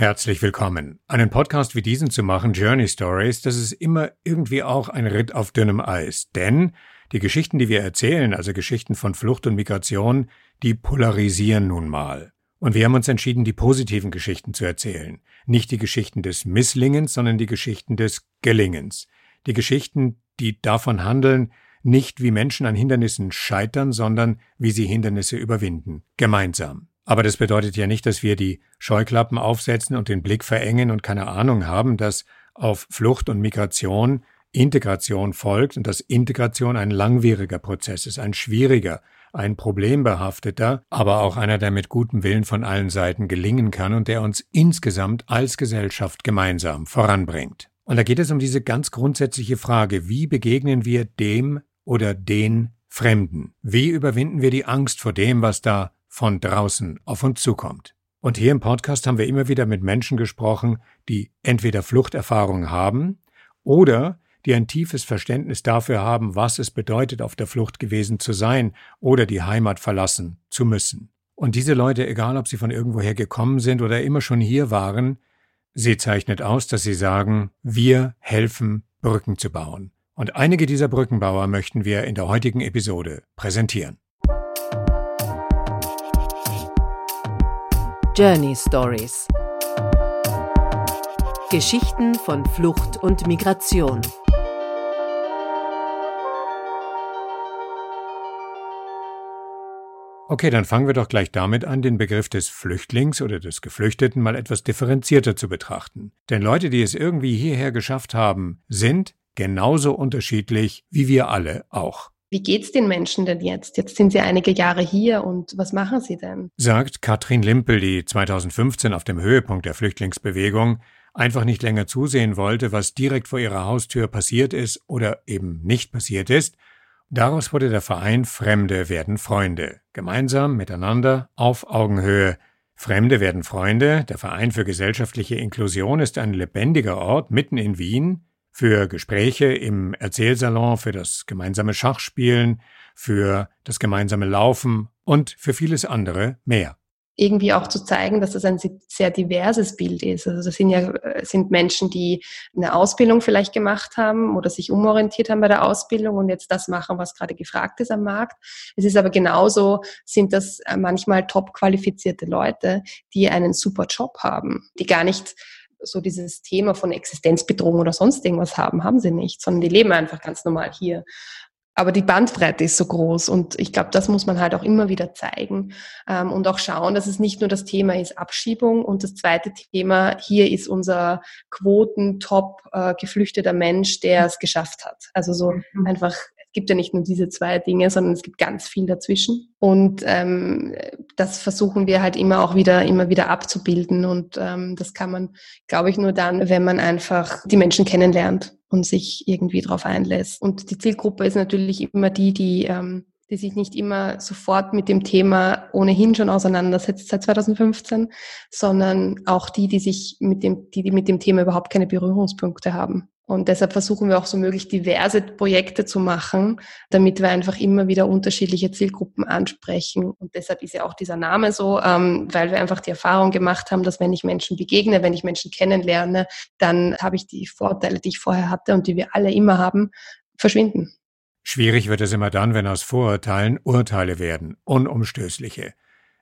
Herzlich willkommen. Einen Podcast wie diesen zu machen, Journey Stories, das ist immer irgendwie auch ein Ritt auf dünnem Eis. Denn die Geschichten, die wir erzählen, also Geschichten von Flucht und Migration, die polarisieren nun mal. Und wir haben uns entschieden, die positiven Geschichten zu erzählen. Nicht die Geschichten des Misslingens, sondern die Geschichten des Gelingens. Die Geschichten, die davon handeln, nicht wie Menschen an Hindernissen scheitern, sondern wie sie Hindernisse überwinden. Gemeinsam. Aber das bedeutet ja nicht, dass wir die Scheuklappen aufsetzen und den Blick verengen und keine Ahnung haben, dass auf Flucht und Migration Integration folgt und dass Integration ein langwieriger Prozess ist, ein schwieriger, ein problembehafteter, aber auch einer, der mit gutem Willen von allen Seiten gelingen kann und der uns insgesamt als Gesellschaft gemeinsam voranbringt. Und da geht es um diese ganz grundsätzliche Frage, wie begegnen wir dem oder den Fremden? Wie überwinden wir die Angst vor dem, was da von draußen auf uns zukommt? Und hier im Podcast haben wir immer wieder mit Menschen gesprochen, die entweder Fluchterfahrung haben oder die ein tiefes Verständnis dafür haben, was es bedeutet, auf der Flucht gewesen zu sein oder die Heimat verlassen zu müssen. Und diese Leute, egal ob sie von irgendwoher gekommen sind oder immer schon hier waren, sie zeichnet aus, dass sie sagen, wir helfen, Brücken zu bauen. Und einige dieser Brückenbauer möchten wir in der heutigen Episode präsentieren. Journey Stories Geschichten von Flucht und Migration. Okay, dann fangen wir doch gleich damit an, den Begriff des Flüchtlings oder des Geflüchteten mal etwas differenzierter zu betrachten. Denn Leute, die es irgendwie hierher geschafft haben, sind genauso unterschiedlich wie wir alle auch. Wie geht's den Menschen denn jetzt? Jetzt sind sie einige Jahre hier und was machen sie denn? Sagt Katrin Limpel, die 2015 auf dem Höhepunkt der Flüchtlingsbewegung einfach nicht länger zusehen wollte, was direkt vor ihrer Haustür passiert ist oder eben nicht passiert ist Daraus wurde der Verein Fremde werden Freunde, gemeinsam miteinander auf Augenhöhe. Fremde werden Freunde, der Verein für gesellschaftliche Inklusion ist ein lebendiger Ort mitten in Wien für Gespräche im Erzählsalon, für das gemeinsame Schachspielen, für das gemeinsame Laufen und für vieles andere mehr irgendwie auch zu zeigen, dass das ein sehr diverses Bild ist. Also das sind ja sind Menschen, die eine Ausbildung vielleicht gemacht haben oder sich umorientiert haben bei der Ausbildung und jetzt das machen, was gerade gefragt ist am Markt. Es ist aber genauso, sind das manchmal top qualifizierte Leute, die einen super Job haben, die gar nicht so dieses Thema von Existenzbedrohung oder sonst irgendwas haben, haben sie nicht, sondern die leben einfach ganz normal hier. Aber die Bandbreite ist so groß und ich glaube, das muss man halt auch immer wieder zeigen ähm, und auch schauen, dass es nicht nur das Thema ist Abschiebung und das zweite Thema hier ist unser Quoten-Top äh, geflüchteter Mensch, der es geschafft hat. Also so mhm. einfach es gibt ja nicht nur diese zwei Dinge, sondern es gibt ganz viel dazwischen. Und ähm, das versuchen wir halt immer auch wieder, immer wieder abzubilden. Und ähm, das kann man, glaube ich, nur dann, wenn man einfach die Menschen kennenlernt und sich irgendwie darauf einlässt. Und die Zielgruppe ist natürlich immer die, die ähm, die sich nicht immer sofort mit dem Thema ohnehin schon auseinandersetzt seit 2015, sondern auch die, die sich mit dem, die, die mit dem Thema überhaupt keine Berührungspunkte haben. Und deshalb versuchen wir auch so möglich diverse Projekte zu machen, damit wir einfach immer wieder unterschiedliche Zielgruppen ansprechen. Und deshalb ist ja auch dieser Name so, ähm, weil wir einfach die Erfahrung gemacht haben, dass wenn ich Menschen begegne, wenn ich Menschen kennenlerne, dann habe ich die Vorteile, die ich vorher hatte und die wir alle immer haben, verschwinden. Schwierig wird es immer dann, wenn aus Vorurteilen Urteile werden, unumstößliche.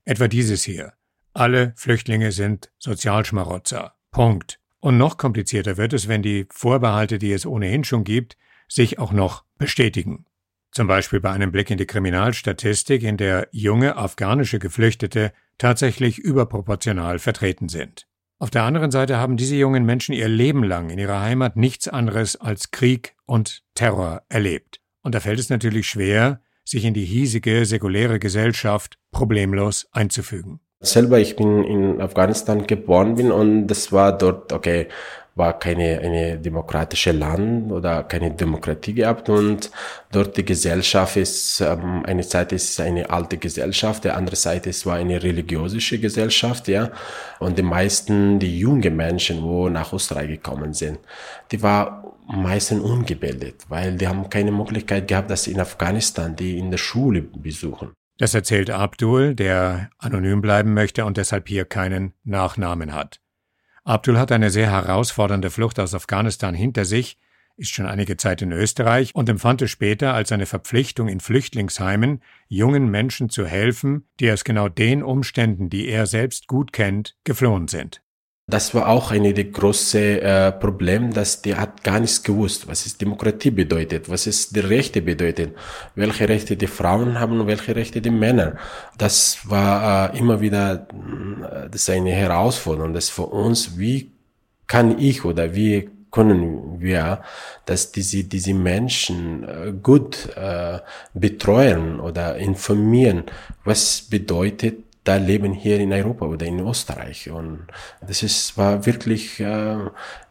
Etwa dieses hier. Alle Flüchtlinge sind Sozialschmarotzer. Punkt. Und noch komplizierter wird es, wenn die Vorbehalte, die es ohnehin schon gibt, sich auch noch bestätigen. Zum Beispiel bei einem Blick in die Kriminalstatistik, in der junge afghanische Geflüchtete tatsächlich überproportional vertreten sind. Auf der anderen Seite haben diese jungen Menschen ihr Leben lang in ihrer Heimat nichts anderes als Krieg und Terror erlebt. Und da fällt es natürlich schwer, sich in die hiesige säkuläre Gesellschaft problemlos einzufügen. Selber, ich bin in Afghanistan geboren bin und das war dort, okay, war keine eine demokratische Land oder keine Demokratie gehabt und dort die Gesellschaft ist ähm, eine Seite ist eine alte Gesellschaft, der andere Seite ist war eine religiöse Gesellschaft, ja und die meisten die jungen Menschen, wo nach Österreich gekommen sind, die war meistens ungebildet, weil die haben keine Möglichkeit gehabt, dass sie in Afghanistan die in der Schule besuchen. Das erzählt Abdul, der anonym bleiben möchte und deshalb hier keinen Nachnamen hat. Abdul hat eine sehr herausfordernde Flucht aus Afghanistan hinter sich, ist schon einige Zeit in Österreich und empfand es später als eine Verpflichtung in Flüchtlingsheimen, jungen Menschen zu helfen, die aus genau den Umständen, die er selbst gut kennt, geflohen sind. Das war auch eine der großen äh, Probleme, dass der hat gar nichts gewusst, was es Demokratie bedeutet, was es die Rechte bedeutet, welche Rechte die Frauen haben welche Rechte die Männer. Das war äh, immer wieder, äh, das ist eine Herausforderung, das für uns, wie kann ich oder wie können wir, dass diese, diese Menschen äh, gut äh, betreuen oder informieren, was bedeutet da leben hier in Europa oder in Österreich. Und das ist, war wirklich äh,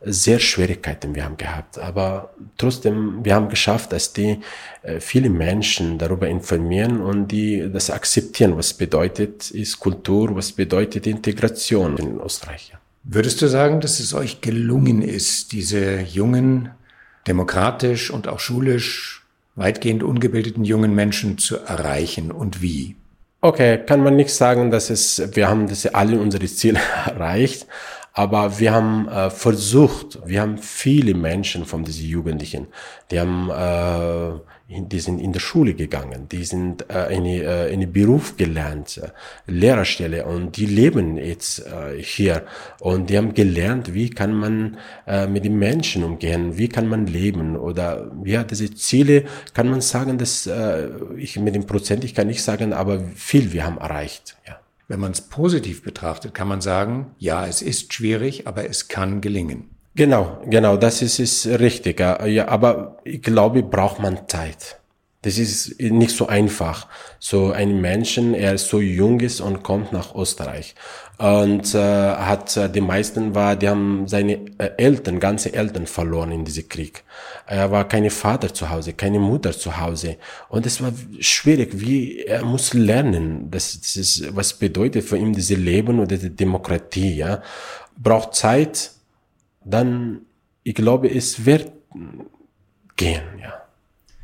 sehr Schwierigkeiten wir haben gehabt. Aber trotzdem, wir haben geschafft, dass die äh, viele Menschen darüber informieren und die das akzeptieren, was bedeutet ist Kultur, was bedeutet Integration in Österreich. Würdest du sagen, dass es euch gelungen ist, diese jungen, demokratisch und auch schulisch weitgehend ungebildeten jungen Menschen zu erreichen und wie? Okay, kann man nicht sagen, dass es, wir haben das alle unsere Ziele erreicht, aber wir haben äh, versucht, wir haben viele Menschen von diesen Jugendlichen, die haben, äh, die sind in der Schule gegangen, die sind äh, eine, äh, eine Beruf gelernt, äh, Lehrerstelle und die leben jetzt äh, hier und die haben gelernt, wie kann man äh, mit den Menschen umgehen, wie kann man leben oder ja, diese Ziele kann man sagen, dass äh, ich mit dem Prozent, ich kann nicht sagen, aber viel wir haben erreicht, ja. Wenn man es positiv betrachtet, kann man sagen, ja, es ist schwierig, aber es kann gelingen. Genau, genau, das ist, ist richtig. Ja, aber ich glaube, braucht man Zeit. Das ist nicht so einfach. So ein Menschen, er so jung ist und kommt nach Österreich und äh, hat äh, die meisten war, die haben seine äh, Eltern, ganze Eltern verloren in diesem Krieg. Er war keine Vater zu Hause, keine Mutter zu Hause und es war schwierig. Wie er muss lernen, das, das ist was bedeutet für ihn diese Leben oder die Demokratie. Ja, braucht Zeit. Dann, ich glaube, es wird gehen. Ja.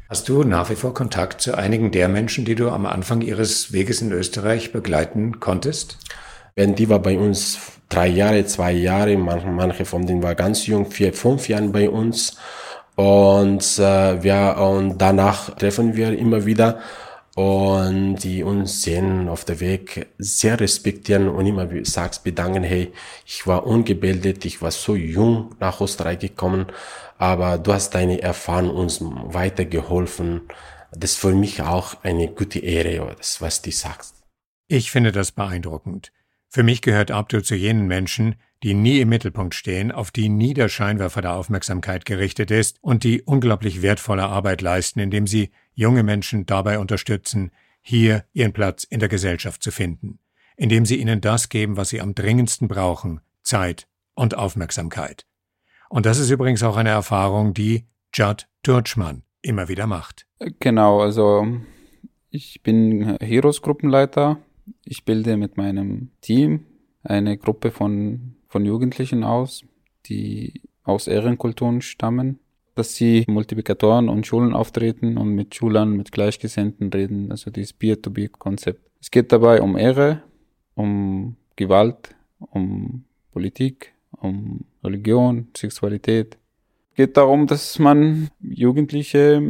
Hast du nach wie vor Kontakt zu einigen der Menschen, die du am Anfang ihres Weges in Österreich begleiten konntest? Wenn die war bei uns drei Jahre, zwei Jahre, manche, von denen war ganz jung, vier, fünf Jahren bei uns. Und äh, wir und danach treffen wir immer wieder und die uns sehen auf der Weg sehr respektieren und immer sagst bedanken, hey, ich war ungebildet, ich war so jung nach Österreich gekommen, aber du hast deine Erfahrung uns weitergeholfen. Das ist für mich auch eine gute Ehre, das, was du sagst. Ich finde das beeindruckend. Für mich gehört Abdul zu jenen Menschen, die nie im Mittelpunkt stehen, auf die nie der Scheinwerfer der Aufmerksamkeit gerichtet ist und die unglaublich wertvolle Arbeit leisten, indem sie junge Menschen dabei unterstützen, hier ihren Platz in der Gesellschaft zu finden, indem sie ihnen das geben, was sie am dringendsten brauchen, Zeit und Aufmerksamkeit. Und das ist übrigens auch eine Erfahrung, die Judd Turchmann immer wieder macht. Genau, also ich bin Heroes-Gruppenleiter ich bilde mit meinem Team eine Gruppe von, von Jugendlichen aus, die aus Ehrenkulturen stammen, dass sie Multiplikatoren und Schulen auftreten und mit Schülern, mit Gleichgesinnten reden, also dieses Peer-to-Peer-Konzept. Es geht dabei um Ehre, um Gewalt, um Politik, um Religion, Sexualität. Es geht darum, dass man Jugendliche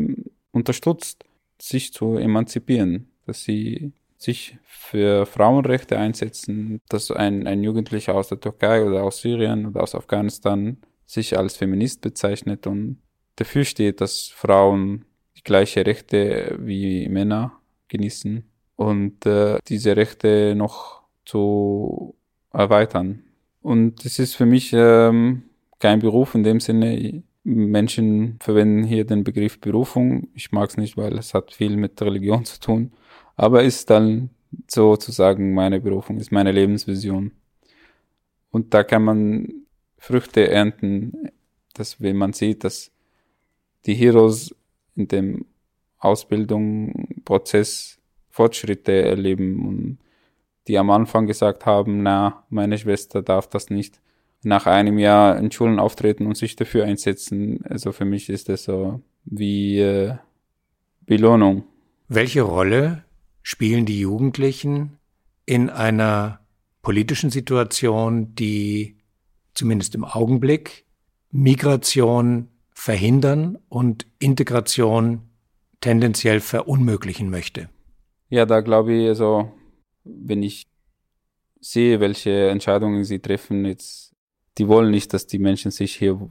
unterstützt, sich zu emanzipieren, dass sie sich für Frauenrechte einsetzen, dass ein, ein Jugendlicher aus der Türkei oder aus Syrien oder aus Afghanistan sich als Feminist bezeichnet und dafür steht, dass Frauen die gleiche Rechte wie Männer genießen und äh, diese Rechte noch zu erweitern. Und es ist für mich ähm, kein Beruf in dem Sinne. Menschen verwenden hier den Begriff Berufung. Ich mag es nicht, weil es hat viel mit Religion zu tun aber ist dann sozusagen meine Berufung, ist meine Lebensvision. Und da kann man Früchte ernten, dass wenn man sieht, dass die Heroes in dem Ausbildungsprozess Fortschritte erleben und die am Anfang gesagt haben, na, meine Schwester darf das nicht. Nach einem Jahr in Schulen auftreten und sich dafür einsetzen. Also für mich ist das so wie äh, Belohnung. Welche Rolle spielen die Jugendlichen in einer politischen Situation, die zumindest im Augenblick, Migration verhindern und Integration tendenziell verunmöglichen möchte? Ja, da glaube ich, also, wenn ich sehe, welche Entscheidungen sie treffen, jetzt, die wollen nicht, dass die Menschen sich hier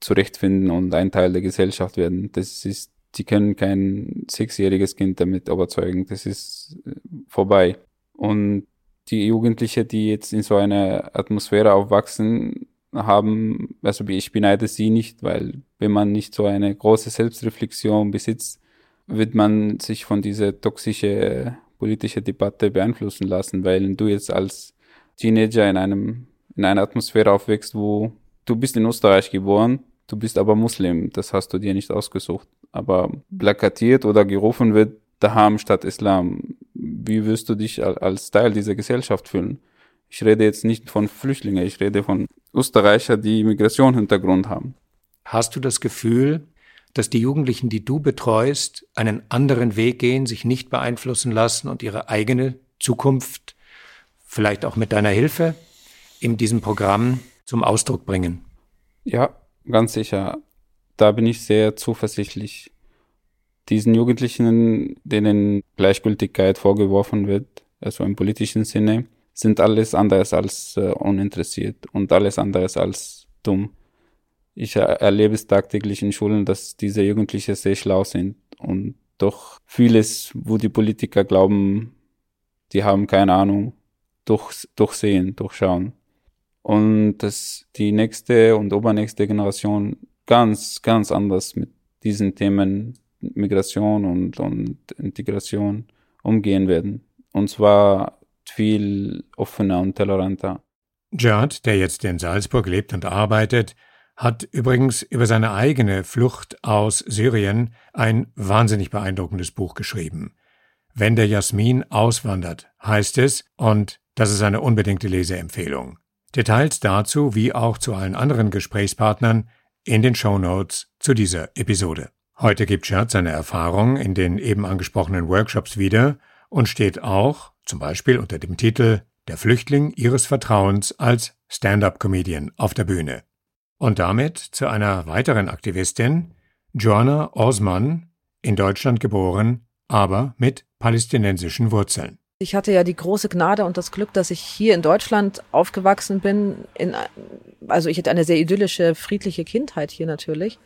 zurechtfinden und ein Teil der Gesellschaft werden. Das ist, die können kein sechsjähriges Kind damit überzeugen. Das ist äh, vorbei. Und die Jugendlichen, die jetzt in so einer Atmosphäre aufwachsen, haben, also ich beneide sie nicht, weil wenn man nicht so eine große Selbstreflexion besitzt, wird man sich von dieser toxischen politischen Debatte beeinflussen lassen, weil du jetzt als Teenager in einem in einer Atmosphäre aufwächst, wo du bist in Österreich geboren, du bist aber Muslim, das hast du dir nicht ausgesucht, aber plakatiert oder gerufen wird Daham statt Islam. Wie wirst du dich als Teil dieser Gesellschaft fühlen? Ich rede jetzt nicht von Flüchtlingen, ich rede von Österreicher, die Migrationshintergrund haben. Hast du das Gefühl, dass die Jugendlichen, die du betreust, einen anderen Weg gehen, sich nicht beeinflussen lassen und ihre eigene Zukunft, vielleicht auch mit deiner Hilfe, in diesem Programm zum Ausdruck bringen? Ja, ganz sicher. Da bin ich sehr zuversichtlich. Diesen Jugendlichen, denen Gleichgültigkeit vorgeworfen wird, also im politischen Sinne, sind alles anderes als äh, uninteressiert und alles anderes als dumm. Ich erlebe es tagtäglich in Schulen, dass diese Jugendlichen sehr schlau sind und doch vieles, wo die Politiker glauben, die haben keine Ahnung, durch, durchsehen, durchschauen. Und dass die nächste und übernächste Generation ganz, ganz anders mit diesen Themen Migration und, und Integration umgehen werden. Und zwar viel offener und toleranter. Judd, der jetzt in Salzburg lebt und arbeitet, hat übrigens über seine eigene Flucht aus Syrien ein wahnsinnig beeindruckendes Buch geschrieben. Wenn der Jasmin auswandert, heißt es, und das ist eine unbedingte Leseempfehlung. Details dazu, wie auch zu allen anderen Gesprächspartnern, in den Show Notes zu dieser Episode. Heute gibt Judd seine Erfahrung in den eben angesprochenen Workshops wieder und steht auch, zum Beispiel unter dem Titel Der Flüchtling ihres Vertrauens als Stand-up-Comedian auf der Bühne. Und damit zu einer weiteren Aktivistin, Joanna Osman, in Deutschland geboren, aber mit palästinensischen Wurzeln. Ich hatte ja die große Gnade und das Glück, dass ich hier in Deutschland aufgewachsen bin. In, also ich hatte eine sehr idyllische, friedliche Kindheit hier natürlich.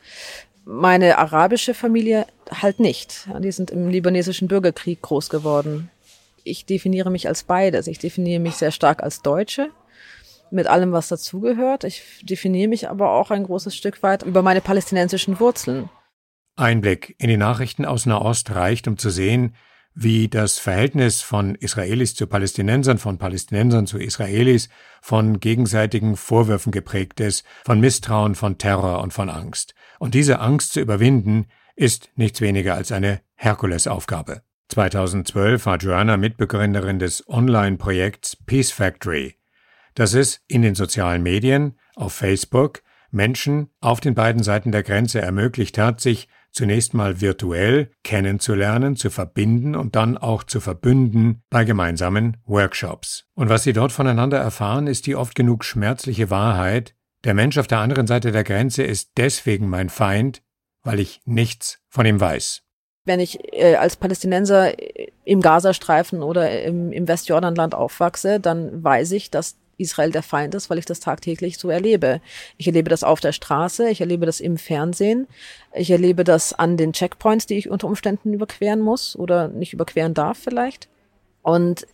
Meine arabische Familie halt nicht. Die sind im libanesischen Bürgerkrieg groß geworden. Ich definiere mich als beides. Ich definiere mich sehr stark als Deutsche mit allem, was dazugehört. Ich definiere mich aber auch ein großes Stück weit über meine palästinensischen Wurzeln. Einblick in die Nachrichten aus Nahost reicht, um zu sehen, wie das Verhältnis von Israelis zu Palästinensern, von Palästinensern zu Israelis, von gegenseitigen Vorwürfen geprägt ist, von Misstrauen, von Terror und von Angst. Und diese Angst zu überwinden, ist nichts weniger als eine Herkulesaufgabe. 2012 war Joanna Mitbegründerin des Online-Projekts Peace Factory, das es in den sozialen Medien, auf Facebook, Menschen auf den beiden Seiten der Grenze ermöglicht hat, sich zunächst mal virtuell kennenzulernen, zu verbinden und dann auch zu verbünden bei gemeinsamen Workshops. Und was sie dort voneinander erfahren, ist die oft genug schmerzliche Wahrheit, der Mensch auf der anderen Seite der Grenze ist deswegen mein Feind, weil ich nichts von ihm weiß. Wenn ich äh, als Palästinenser im Gazastreifen oder im, im Westjordanland aufwachse, dann weiß ich, dass Israel der Feind ist, weil ich das tagtäglich so erlebe. Ich erlebe das auf der Straße, ich erlebe das im Fernsehen, ich erlebe das an den Checkpoints, die ich unter Umständen überqueren muss oder nicht überqueren darf vielleicht. Und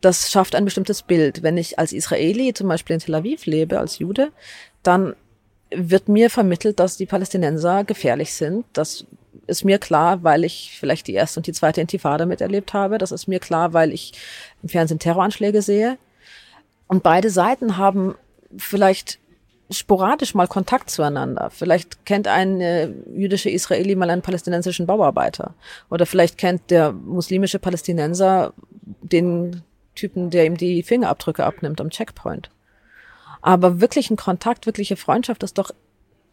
das schafft ein bestimmtes Bild. Wenn ich als Israeli zum Beispiel in Tel Aviv lebe, als Jude, dann wird mir vermittelt, dass die Palästinenser gefährlich sind. Das ist mir klar, weil ich vielleicht die erste und die zweite Intifada miterlebt habe. Das ist mir klar, weil ich im Fernsehen Terroranschläge sehe. Und beide Seiten haben vielleicht sporadisch mal Kontakt zueinander. Vielleicht kennt ein äh, jüdischer Israeli mal einen palästinensischen Bauarbeiter. Oder vielleicht kennt der muslimische Palästinenser den Typen, der ihm die Fingerabdrücke abnimmt am Checkpoint. Aber wirklichen Kontakt, wirkliche Freundschaft ist doch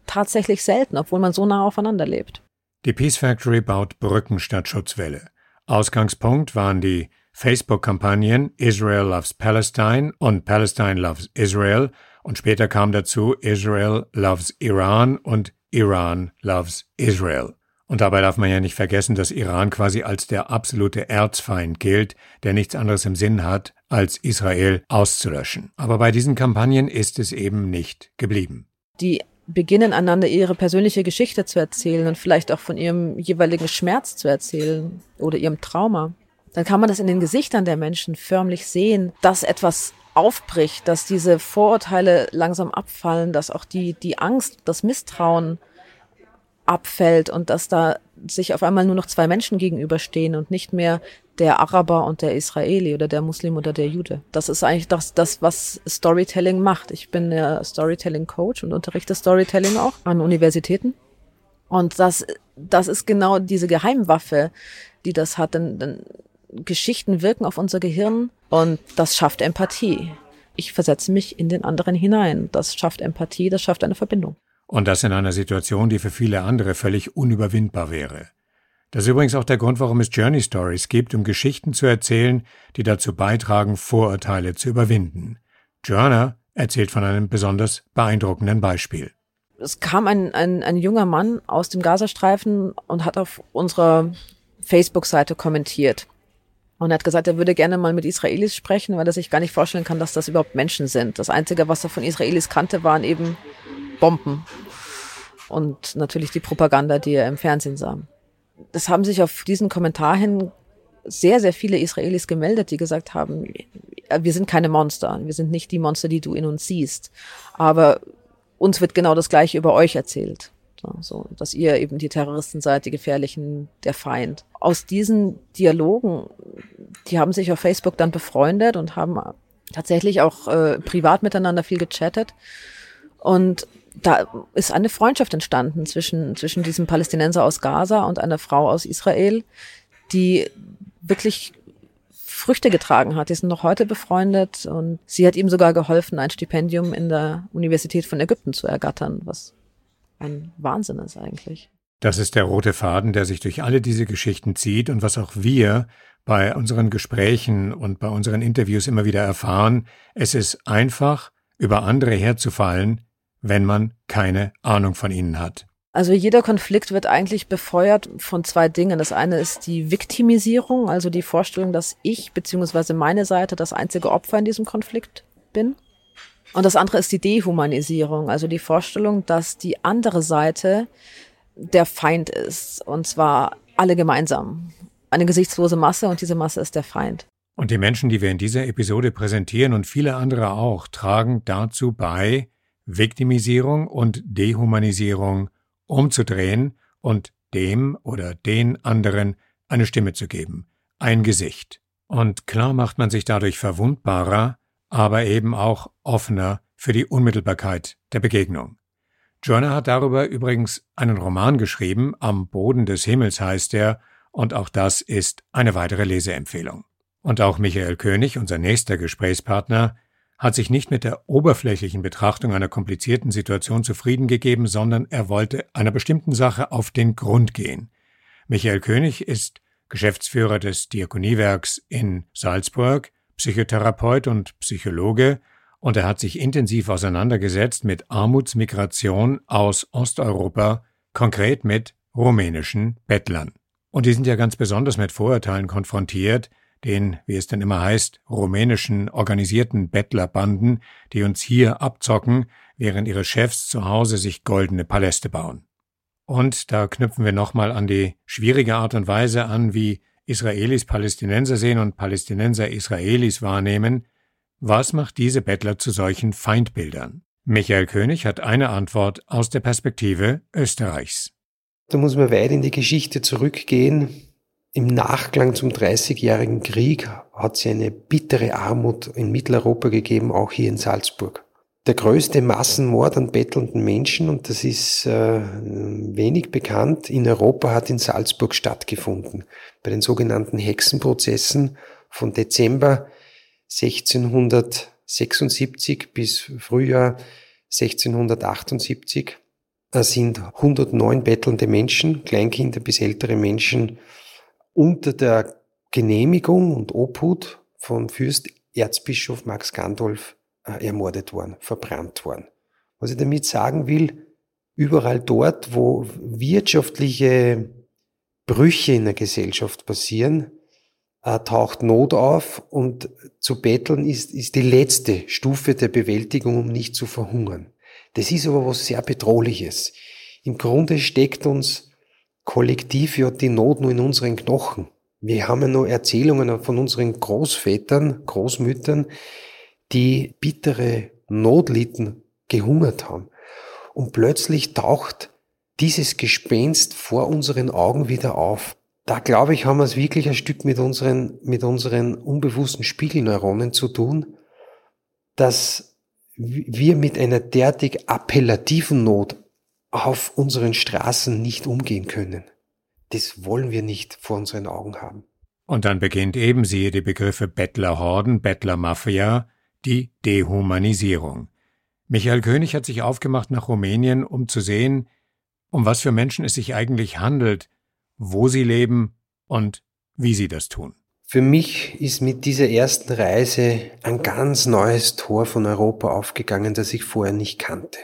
tatsächlich selten, obwohl man so nah aufeinander lebt. Die Peace Factory baut Brücken statt Schutzwelle. Ausgangspunkt waren die Facebook-Kampagnen Israel Loves Palestine und Palestine Loves Israel Und später kam dazu Israel loves Iran und Iran loves Israel. Und dabei darf man ja nicht vergessen, dass Iran quasi als der absolute Erzfeind gilt, der nichts anderes im Sinn hat, als Israel auszulöschen. Aber bei diesen Kampagnen ist es eben nicht geblieben. Die beginnen einander ihre persönliche Geschichte zu erzählen und vielleicht auch von ihrem jeweiligen Schmerz zu erzählen oder ihrem Trauma. Dann kann man das in den Gesichtern der Menschen förmlich sehen, dass etwas aufbricht, dass diese Vorurteile langsam abfallen, dass auch die, die Angst, das Misstrauen abfällt und dass da sich auf einmal nur noch zwei Menschen gegenüberstehen und nicht mehr der Araber und der Israeli oder der Muslim oder der Jude. Das ist eigentlich das, das was Storytelling macht. Ich bin der Storytelling-Coach und unterrichte Storytelling auch an Universitäten. Und das, das ist genau diese Geheimwaffe, die das hat. Denn, denn Geschichten wirken auf unser Gehirn und das schafft Empathie. Ich versetze mich in den anderen hinein. Das schafft Empathie, das schafft eine Verbindung. Und das in einer Situation, die für viele andere völlig unüberwindbar wäre. Das ist übrigens auch der Grund, warum es Journey Stories gibt, um Geschichten zu erzählen, die dazu beitragen, Vorurteile zu überwinden. Journer erzählt von einem besonders beeindruckenden Beispiel. Es kam ein, ein, ein junger Mann aus dem Gazastreifen und hat auf unserer Facebook-Seite kommentiert und hat gesagt, er würde gerne mal mit Israelis sprechen, weil er sich gar nicht vorstellen kann, dass das überhaupt Menschen sind. Das Einzige, was er von Israelis kannte, waren eben Bomben. Und natürlich die Propaganda, die er im Fernsehen sah. Es haben sich auf diesen Kommentar hin sehr, sehr viele Israelis gemeldet, die gesagt haben, wir sind keine Monster, wir sind nicht die Monster, die du in uns siehst. Aber uns wird genau das Gleiche über euch erzählt. So, dass ihr eben die Terroristen seid, die Gefährlichen, der Feind. Aus diesen Dialogen, die haben sich auf Facebook dann befreundet und haben tatsächlich auch äh, privat miteinander viel gechattet. Und da ist eine Freundschaft entstanden zwischen, zwischen diesem Palästinenser aus Gaza und einer Frau aus Israel, die wirklich Früchte getragen hat. Die sind noch heute befreundet und sie hat ihm sogar geholfen, ein Stipendium in der Universität von Ägypten zu ergattern, was ein Wahnsinn ist eigentlich. Das ist der rote Faden, der sich durch alle diese Geschichten zieht und was auch wir bei unseren Gesprächen und bei unseren Interviews immer wieder erfahren. Es ist einfach, über andere herzufallen, wenn man keine Ahnung von ihnen hat. Also jeder Konflikt wird eigentlich befeuert von zwei Dingen. Das eine ist die Viktimisierung, also die Vorstellung, dass ich bzw. meine Seite das einzige Opfer in diesem Konflikt bin. Und das andere ist die Dehumanisierung, also die Vorstellung, dass die andere Seite der Feind ist. Und zwar alle gemeinsam. Eine gesichtslose Masse und diese Masse ist der Feind. Und die Menschen, die wir in dieser Episode präsentieren und viele andere auch, tragen dazu bei, Viktimisierung und Dehumanisierung umzudrehen und dem oder den anderen eine Stimme zu geben, ein Gesicht. Und klar macht man sich dadurch verwundbarer, aber eben auch offener für die Unmittelbarkeit der Begegnung. Joanna hat darüber übrigens einen Roman geschrieben, Am Boden des Himmels heißt er, und auch das ist eine weitere Leseempfehlung. Und auch Michael König, unser nächster Gesprächspartner, hat sich nicht mit der oberflächlichen Betrachtung einer komplizierten Situation zufrieden gegeben, sondern er wollte einer bestimmten Sache auf den Grund gehen. Michael König ist Geschäftsführer des Diakoniewerks in Salzburg, Psychotherapeut und Psychologe, und er hat sich intensiv auseinandergesetzt mit Armutsmigration aus Osteuropa, konkret mit rumänischen Bettlern. Und die sind ja ganz besonders mit Vorurteilen konfrontiert, den, wie es denn immer heißt, rumänischen organisierten Bettlerbanden, die uns hier abzocken, während ihre Chefs zu Hause sich goldene Paläste bauen. Und da knüpfen wir nochmal an die schwierige Art und Weise an, wie Israelis Palästinenser sehen und Palästinenser Israelis wahrnehmen, was macht diese Bettler zu solchen Feindbildern? Michael König hat eine Antwort aus der Perspektive Österreichs. Da muss man weit in die Geschichte zurückgehen. Im Nachklang zum Dreißigjährigen Krieg hat es eine bittere Armut in Mitteleuropa gegeben, auch hier in Salzburg. Der größte Massenmord an bettelnden Menschen, und das ist äh, wenig bekannt, in Europa hat in Salzburg stattgefunden. Bei den sogenannten Hexenprozessen von Dezember 1676 bis Frühjahr 1678 sind 109 bettelnde Menschen, Kleinkinder bis ältere Menschen, unter der Genehmigung und Obhut von Fürst Erzbischof Max Gandolf ermordet worden, verbrannt worden. Was ich damit sagen will, überall dort, wo wirtschaftliche Brüche in der Gesellschaft passieren, äh, taucht Not auf und zu betteln ist, ist die letzte Stufe der Bewältigung, um nicht zu verhungern. Das ist aber was sehr Bedrohliches. Im Grunde steckt uns kollektiv ja die Not nur in unseren Knochen. Wir haben ja noch Erzählungen von unseren Großvätern, Großmüttern, die bittere Not litten, gehungert haben. Und plötzlich taucht dieses Gespenst vor unseren Augen wieder auf. Da glaube ich, haben wir es wirklich ein Stück mit unseren, mit unseren unbewussten Spiegelneuronen zu tun, dass wir mit einer derartig appellativen Not auf unseren Straßen nicht umgehen können. Das wollen wir nicht vor unseren Augen haben. Und dann beginnt eben, siehe die Begriffe Bettlerhorden, Bettlermafia, die Dehumanisierung. Michael König hat sich aufgemacht nach Rumänien, um zu sehen, um was für Menschen es sich eigentlich handelt, wo sie leben und wie sie das tun. Für mich ist mit dieser ersten Reise ein ganz neues Tor von Europa aufgegangen, das ich vorher nicht kannte.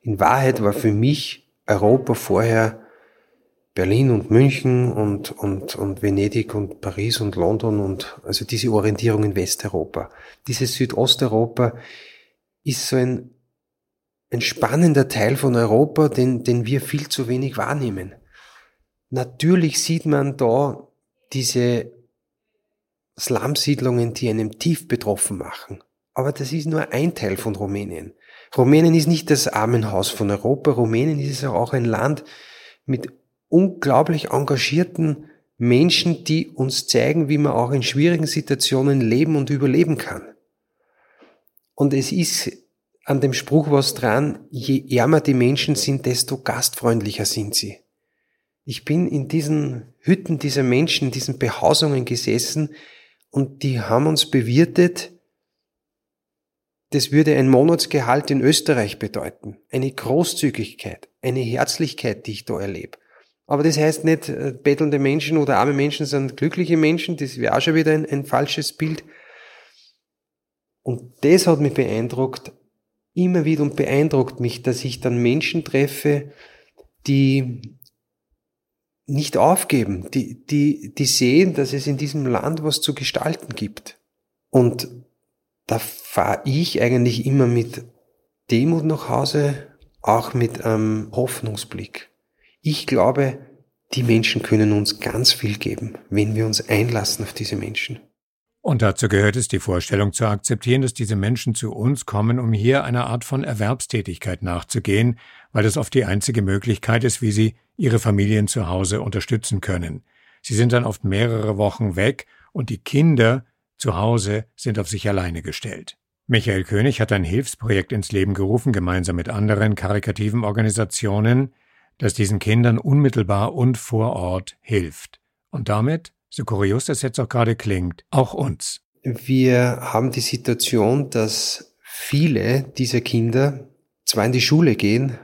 In Wahrheit war für mich Europa vorher Berlin und München und, und, und Venedig und Paris und London und also diese Orientierung in Westeuropa. Dieses Südosteuropa ist so ein, ein spannender Teil von Europa, den, den wir viel zu wenig wahrnehmen. Natürlich sieht man da diese Slumsiedlungen, die einem tief betroffen machen. Aber das ist nur ein Teil von Rumänien. Rumänien ist nicht das Armenhaus von Europa. Rumänien ist auch ein Land mit unglaublich engagierten Menschen, die uns zeigen, wie man auch in schwierigen Situationen leben und überleben kann. Und es ist an dem Spruch was dran, je ärmer die Menschen sind, desto gastfreundlicher sind sie. Ich bin in diesen Hütten dieser Menschen, diesen Behausungen gesessen und die haben uns bewirtet. Das würde ein Monatsgehalt in Österreich bedeuten. Eine Großzügigkeit, eine Herzlichkeit, die ich da erlebe. Aber das heißt nicht, äh, bettelnde Menschen oder arme Menschen sind glückliche Menschen. Das wäre auch schon wieder ein, ein falsches Bild. Und das hat mich beeindruckt, immer wieder und beeindruckt mich, dass ich dann Menschen treffe, die nicht aufgeben, die, die, die sehen, dass es in diesem Land was zu gestalten gibt. Und da fahre ich eigentlich immer mit Demut nach Hause, auch mit einem Hoffnungsblick. Ich glaube, die Menschen können uns ganz viel geben, wenn wir uns einlassen auf diese Menschen. Und dazu gehört es, die Vorstellung zu akzeptieren, dass diese Menschen zu uns kommen, um hier einer Art von Erwerbstätigkeit nachzugehen, weil das oft die einzige Möglichkeit ist, wie sie ihre Familien zu Hause unterstützen können. Sie sind dann oft mehrere Wochen weg und die Kinder zu Hause sind auf sich alleine gestellt. Michael König hat ein Hilfsprojekt ins Leben gerufen, gemeinsam mit anderen karikativen Organisationen, das diesen Kindern unmittelbar und vor Ort hilft. Und damit so kurios das jetzt auch gerade klingt, auch uns. Wir haben die Situation, dass viele dieser Kinder zwar in die Schule gehen,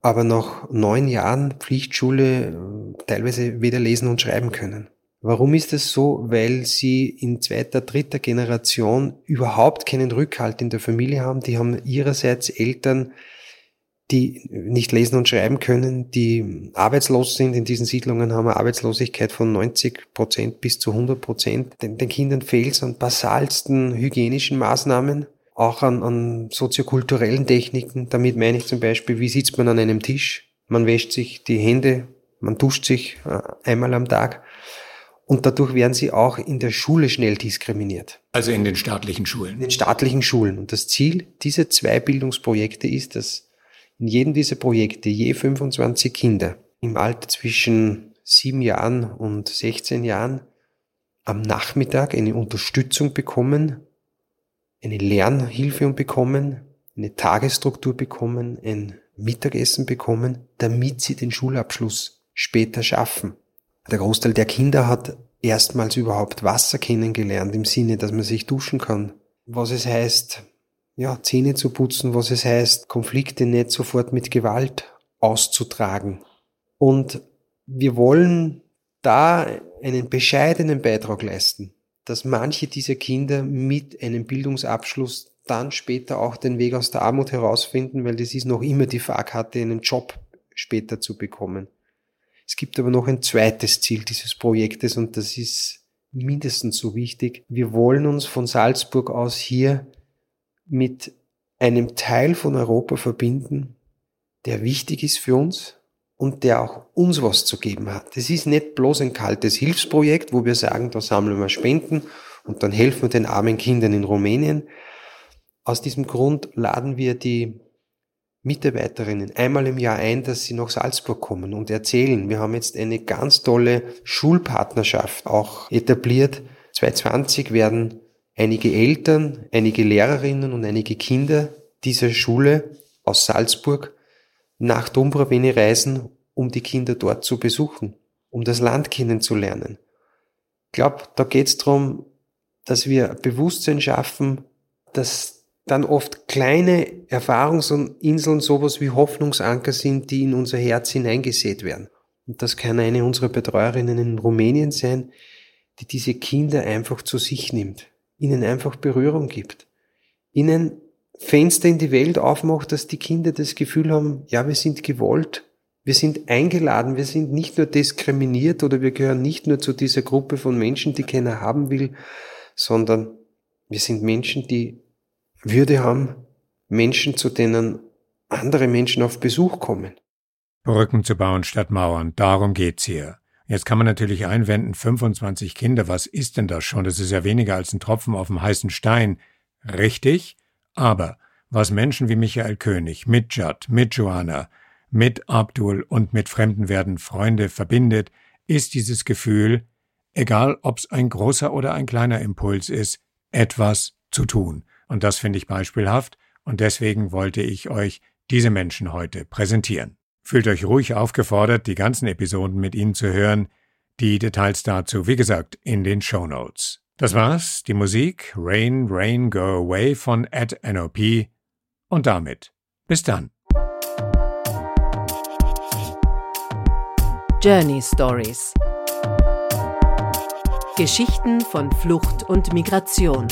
aber nach neun Jahren Pflichtschule äh, teilweise weder lesen und schreiben können. Warum ist das so? Weil sie in zweiter, dritter Generation überhaupt keinen Rückhalt in der Familie haben. Die haben ihrerseits Eltern, die nicht lesen und schreiben können, die arbeitslos sind. In diesen Siedlungen haben wir Arbeitslosigkeit von 90 Prozent bis zu 100 Prozent. Den, den Kindern fehlt es an basalsten hygienischen Maßnahmen, auch an, an soziokulturellen Techniken. Damit meine ich zum Beispiel, wie sitzt man an einem Tisch? Man wäscht sich die Hände, man duscht sich äh, einmal am Tag. Und dadurch werden sie auch in der Schule schnell diskriminiert. Also in den staatlichen Schulen. In den staatlichen Schulen. Und das Ziel dieser zwei Bildungsprojekte ist, dass in jedem dieser Projekte je 25 Kinder im Alter zwischen sieben Jahren und 16 Jahren am Nachmittag eine Unterstützung bekommen, eine Lernhilfe bekommen, eine Tagesstruktur bekommen, ein Mittagessen bekommen, damit sie den Schulabschluss später schaffen. Der Großteil der Kinder hat erstmals überhaupt Wasser kennengelernt im Sinne, dass man sich duschen kann. Was es heißt, ja, Zähne zu putzen, was es heißt, Konflikte nicht sofort mit Gewalt auszutragen. Und wir wollen da einen bescheidenen Beitrag leisten, dass manche dieser Kinder mit einem Bildungsabschluss dann später auch den Weg aus der Armut herausfinden, weil das ist noch immer die Fahrkarte, einen Job später zu bekommen. Es gibt aber noch ein zweites Ziel dieses Projektes und das ist mindestens so wichtig. Wir wollen uns von Salzburg aus hier mit einem Teil von Europa verbinden, der wichtig ist für uns und der auch uns was zu geben hat. Das ist nicht bloß ein kaltes Hilfsprojekt, wo wir sagen, da sammeln wir Spenden und dann helfen wir den armen Kindern in Rumänien. Aus diesem Grund laden wir die Mitarbeiterinnen einmal im Jahr ein, dass sie nach Salzburg kommen und erzählen. Wir haben jetzt eine ganz tolle Schulpartnerschaft auch etabliert. 2020 werden einige Eltern, einige Lehrerinnen und einige Kinder dieser Schule aus Salzburg nach Dombroveni reisen, um die Kinder dort zu besuchen, um das Land kennenzulernen. Ich glaube, da geht es darum, dass wir Bewusstsein schaffen, dass dann oft kleine Erfahrungsinseln sowas wie Hoffnungsanker sind, die in unser Herz hineingesät werden. Und das kann eine unserer Betreuerinnen in Rumänien sein, die diese Kinder einfach zu sich nimmt, ihnen einfach Berührung gibt, ihnen Fenster in die Welt aufmacht, dass die Kinder das Gefühl haben, ja, wir sind gewollt, wir sind eingeladen, wir sind nicht nur diskriminiert oder wir gehören nicht nur zu dieser Gruppe von Menschen, die keiner haben will, sondern wir sind Menschen, die Würde haben, Menschen, zu denen andere Menschen auf Besuch kommen. Brücken zu bauen statt Mauern, darum geht's hier. Jetzt kann man natürlich einwenden, 25 Kinder, was ist denn das schon? Das ist ja weniger als ein Tropfen auf dem heißen Stein. Richtig, aber was Menschen wie Michael König mit Judd, mit Joanna, mit Abdul und mit fremden werden Freunde verbindet, ist dieses Gefühl, egal ob's ein großer oder ein kleiner Impuls ist, etwas zu tun. Und das finde ich beispielhaft und deswegen wollte ich euch diese Menschen heute präsentieren. Fühlt euch ruhig aufgefordert, die ganzen Episoden mit ihnen zu hören. Die Details dazu, wie gesagt, in den Show Notes. Das war's, die Musik Rain, Rain, Go Away von Ed NOP. Und damit bis dann. Journey Stories Geschichten von Flucht und Migration.